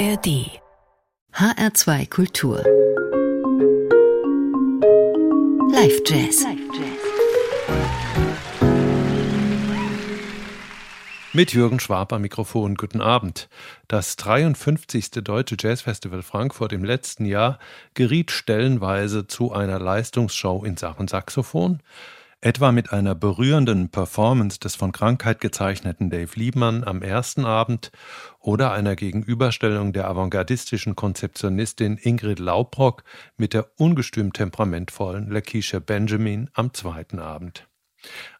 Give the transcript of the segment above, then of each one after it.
ARD HR2 Kultur Live Jazz Mit Jürgen Schwab am Mikrofon, guten Abend. Das 53. Deutsche Jazzfestival Frankfurt im letzten Jahr geriet stellenweise zu einer Leistungsshow in Sachen Saxophon etwa mit einer berührenden Performance des von Krankheit gezeichneten Dave Liebmann am ersten Abend oder einer Gegenüberstellung der avantgardistischen Konzeptionistin Ingrid Laubrock mit der ungestüm temperamentvollen Lakeisha Benjamin am zweiten Abend.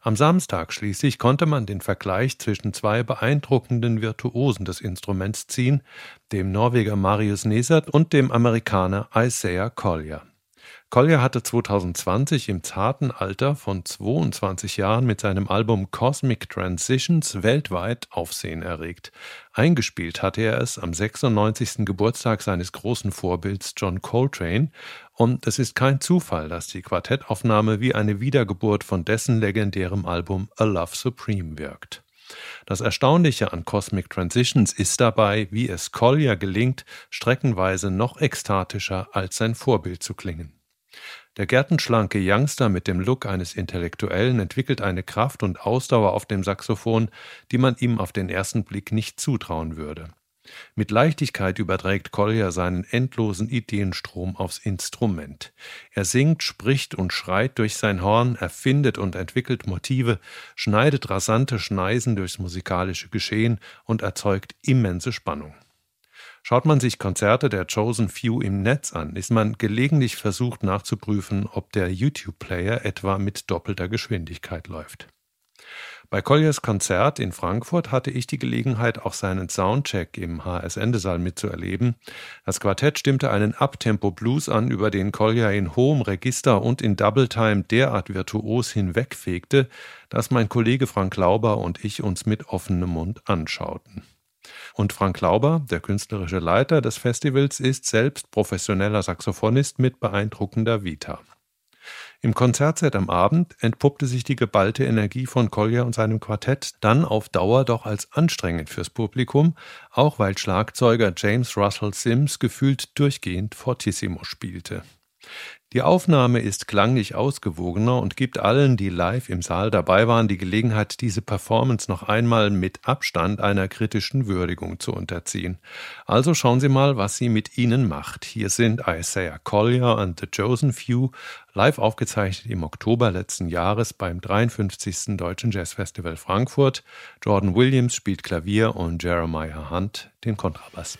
Am Samstag schließlich konnte man den Vergleich zwischen zwei beeindruckenden Virtuosen des Instruments ziehen, dem Norweger Marius Nesert und dem Amerikaner Isaiah Collier. Collier hatte 2020 im zarten Alter von 22 Jahren mit seinem Album Cosmic Transitions weltweit Aufsehen erregt. Eingespielt hatte er es am 96. Geburtstag seines großen Vorbilds John Coltrane und es ist kein Zufall, dass die Quartettaufnahme wie eine Wiedergeburt von dessen legendärem Album A Love Supreme wirkt. Das Erstaunliche an Cosmic Transitions ist dabei, wie es Collier gelingt, streckenweise noch ekstatischer als sein Vorbild zu klingen. Der gärtenschlanke Youngster mit dem Look eines Intellektuellen entwickelt eine Kraft und Ausdauer auf dem Saxophon, die man ihm auf den ersten Blick nicht zutrauen würde. Mit Leichtigkeit überträgt Collier seinen endlosen Ideenstrom aufs Instrument. Er singt, spricht und schreit durch sein Horn, erfindet und entwickelt Motive, schneidet rasante Schneisen durchs musikalische Geschehen und erzeugt immense Spannung. Schaut man sich Konzerte der Chosen Few im Netz an, ist man gelegentlich versucht nachzuprüfen, ob der YouTube-Player etwa mit doppelter Geschwindigkeit läuft. Bei Colliers Konzert in Frankfurt hatte ich die Gelegenheit, auch seinen Soundcheck im HS Endesaal mitzuerleben. Das Quartett stimmte einen Uptempo Blues an, über den Collier in hohem Register und in Double Time derart virtuos hinwegfegte, dass mein Kollege Frank Lauber und ich uns mit offenem Mund anschauten. Und Frank Lauber, der künstlerische Leiter des Festivals, ist selbst professioneller Saxophonist mit beeindruckender Vita. Im Konzertset am Abend entpuppte sich die geballte Energie von Collier und seinem Quartett dann auf Dauer doch als anstrengend fürs Publikum, auch weil Schlagzeuger James Russell Sims gefühlt durchgehend Fortissimo spielte. Die Aufnahme ist klanglich ausgewogener und gibt allen, die live im Saal dabei waren, die Gelegenheit, diese Performance noch einmal mit Abstand einer kritischen Würdigung zu unterziehen. Also schauen Sie mal, was sie mit Ihnen macht. Hier sind Isaiah Collier und The Chosen Few, live aufgezeichnet im Oktober letzten Jahres beim 53. Deutschen Jazzfestival Frankfurt. Jordan Williams spielt Klavier und Jeremiah Hunt den Kontrabass.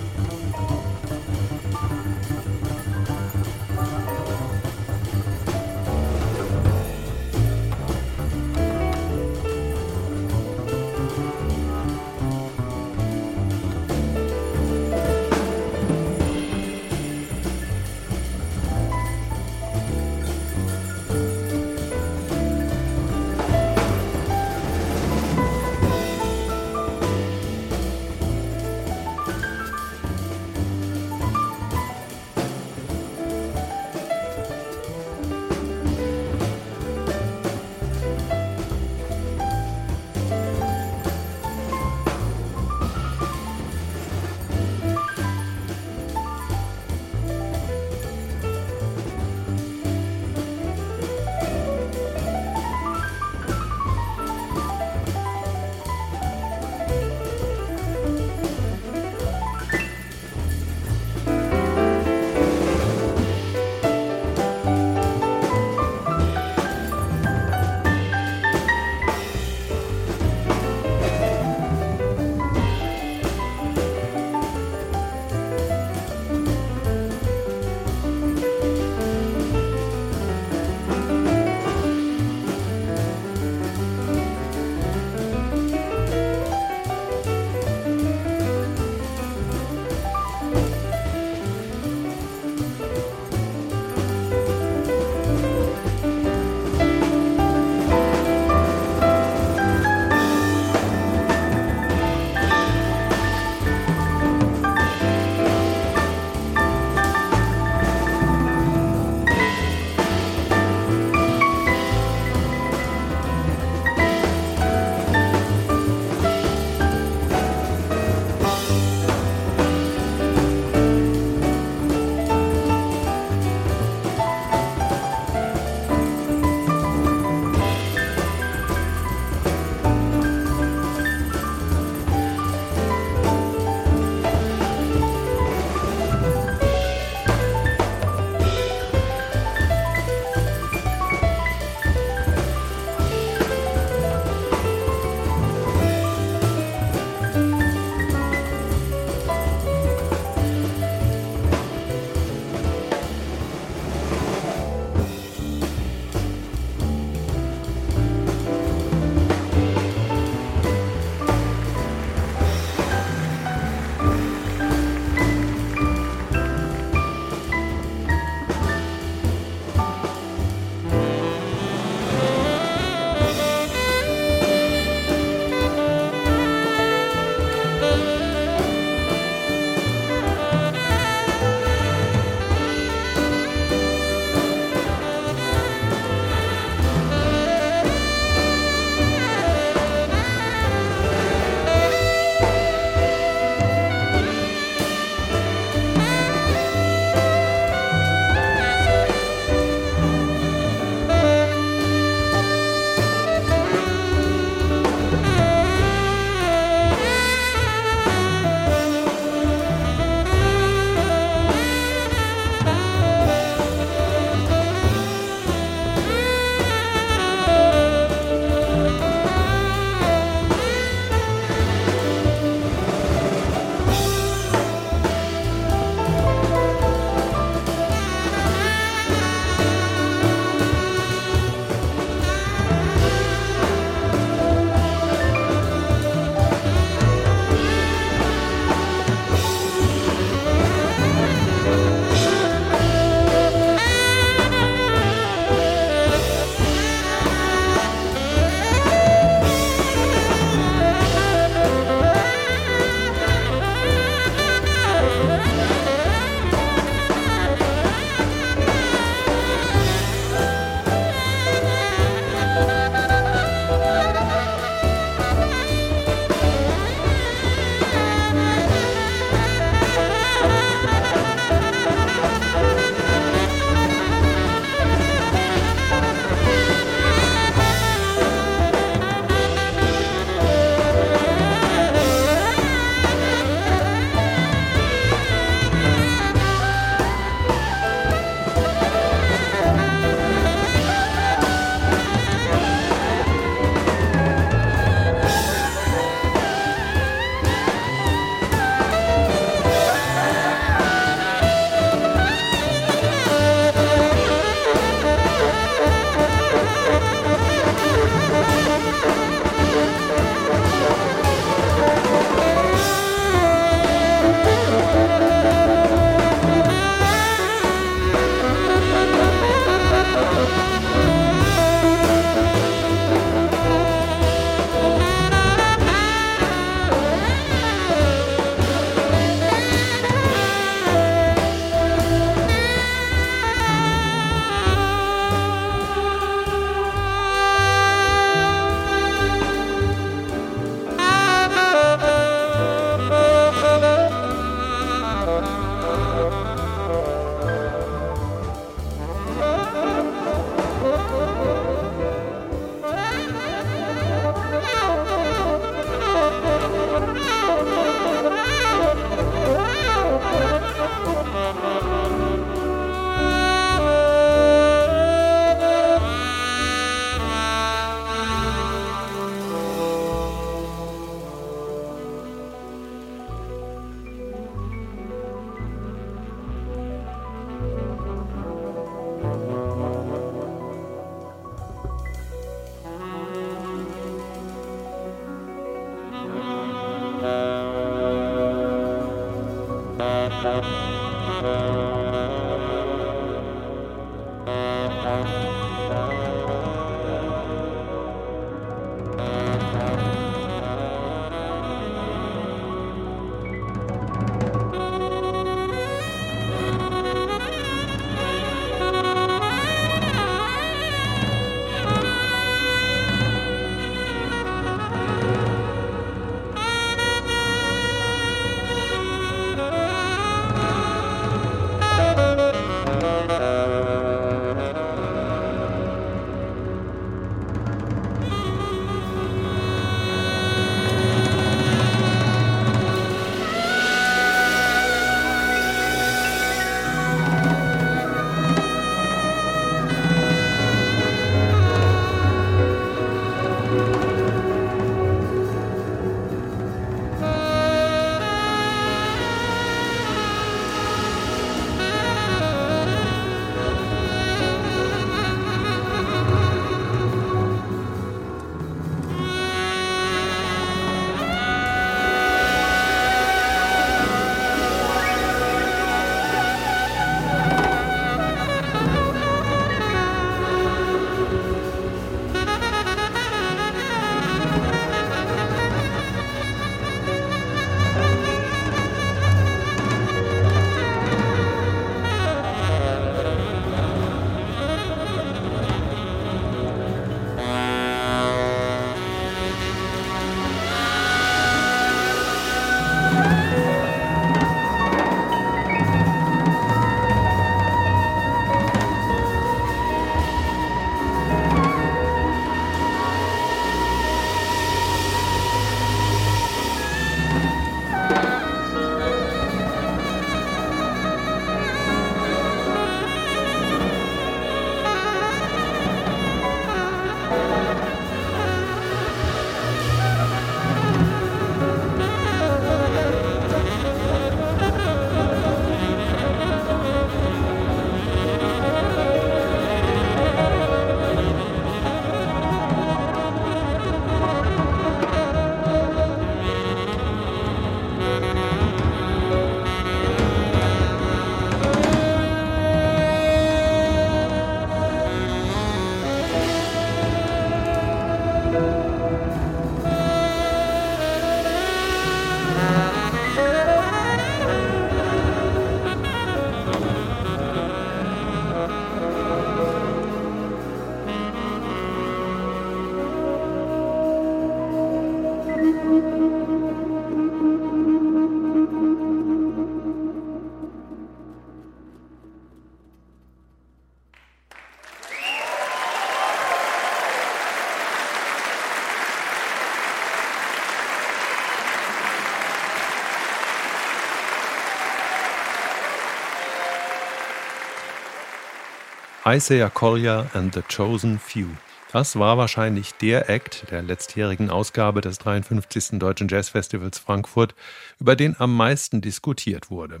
Isaiah Collier and the Chosen Few. Das war wahrscheinlich der Act der letztjährigen Ausgabe des 53. Deutschen Jazzfestivals Frankfurt, über den am meisten diskutiert wurde.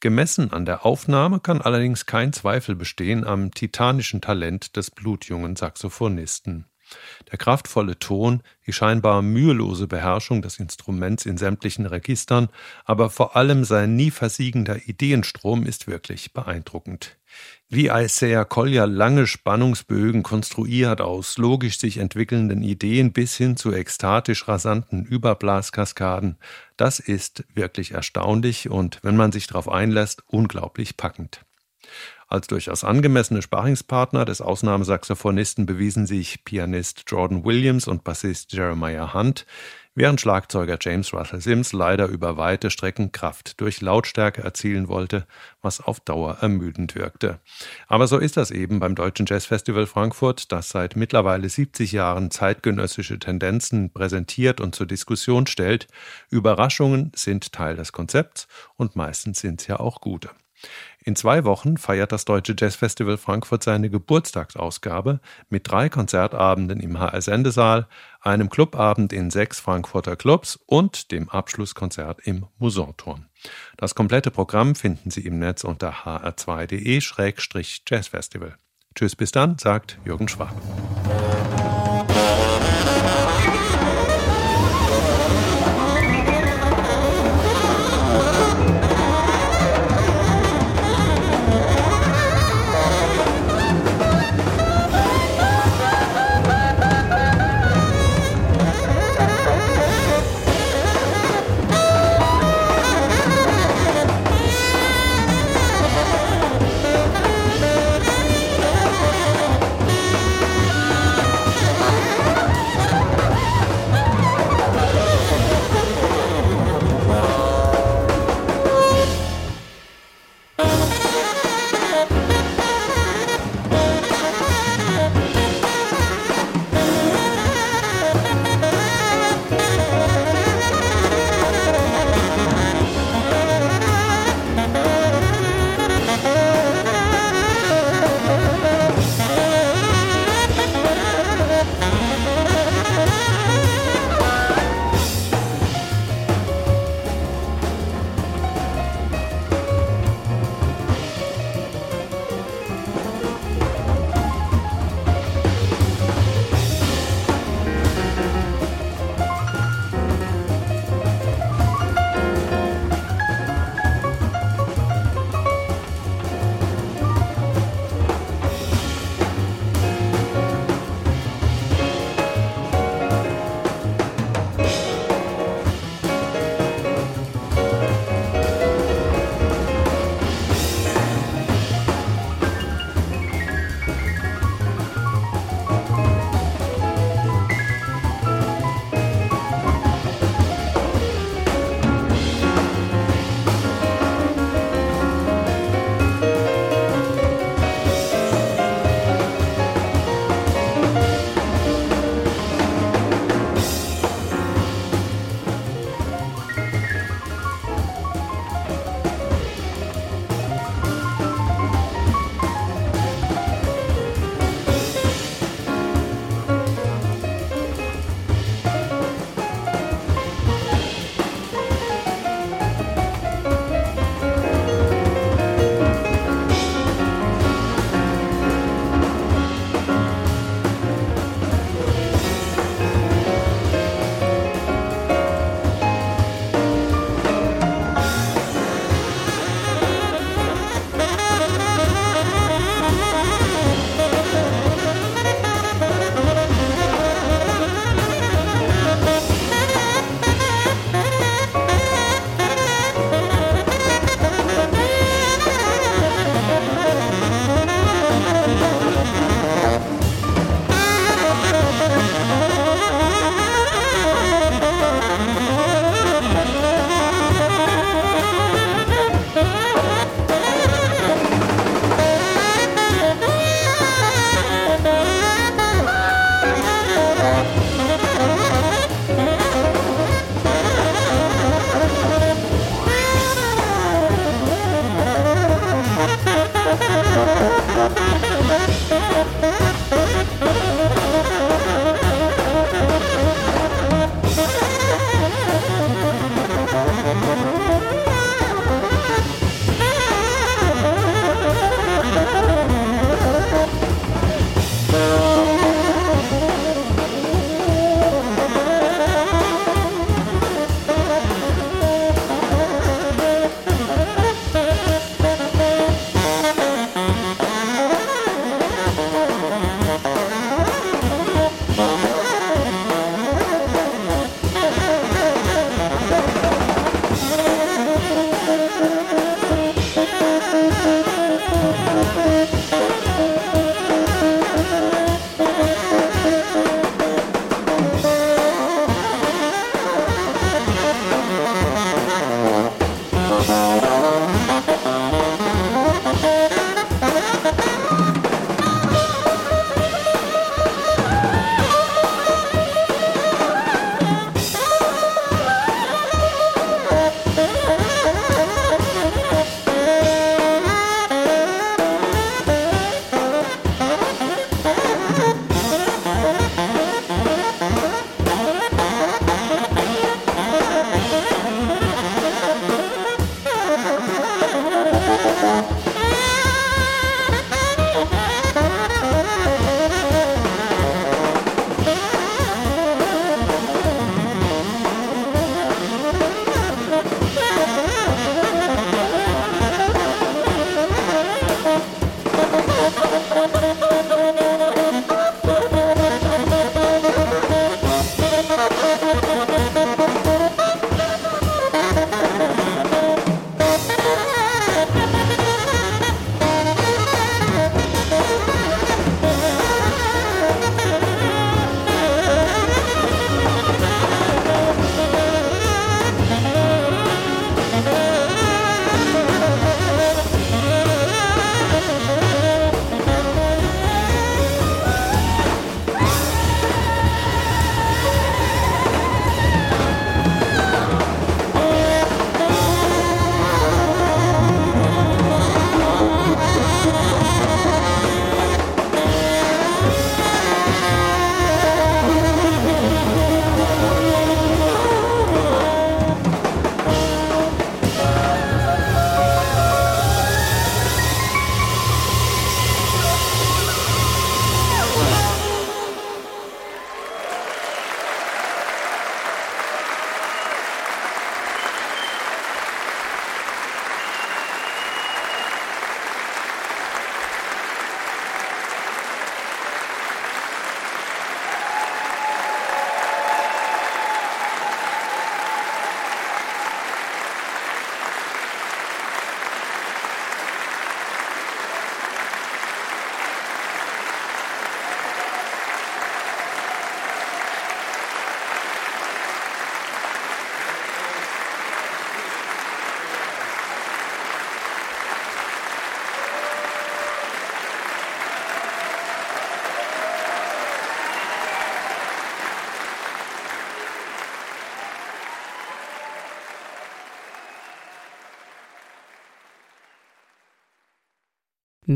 Gemessen an der Aufnahme kann allerdings kein Zweifel bestehen am titanischen Talent des blutjungen Saxophonisten. Der kraftvolle Ton, die scheinbar mühelose Beherrschung des Instruments in sämtlichen Registern, aber vor allem sein nie versiegender Ideenstrom ist wirklich beeindruckend. Wie Isaiah Collier lange Spannungsbögen konstruiert aus logisch sich entwickelnden Ideen bis hin zu ekstatisch rasanten Überblaskaskaden, das ist wirklich erstaunlich und, wenn man sich darauf einlässt, unglaublich packend. Als durchaus angemessene Sparringspartner des Ausnahmesaxophonisten bewiesen sich Pianist Jordan Williams und Bassist Jeremiah Hunt, während Schlagzeuger James Russell Sims leider über weite Strecken Kraft durch Lautstärke erzielen wollte, was auf Dauer ermüdend wirkte. Aber so ist das eben beim Deutschen Jazzfestival Frankfurt, das seit mittlerweile 70 Jahren zeitgenössische Tendenzen präsentiert und zur Diskussion stellt. Überraschungen sind Teil des Konzepts und meistens sind es ja auch gute. In zwei Wochen feiert das Deutsche Jazzfestival Frankfurt seine Geburtstagsausgabe mit drei Konzertabenden im HR Sendesaal, einem Clubabend in sechs Frankfurter Clubs und dem Abschlusskonzert im Musanturm. Das komplette Programm finden Sie im Netz unter hr2.de-jazzfestival. Tschüss bis dann, sagt Jürgen Schwab.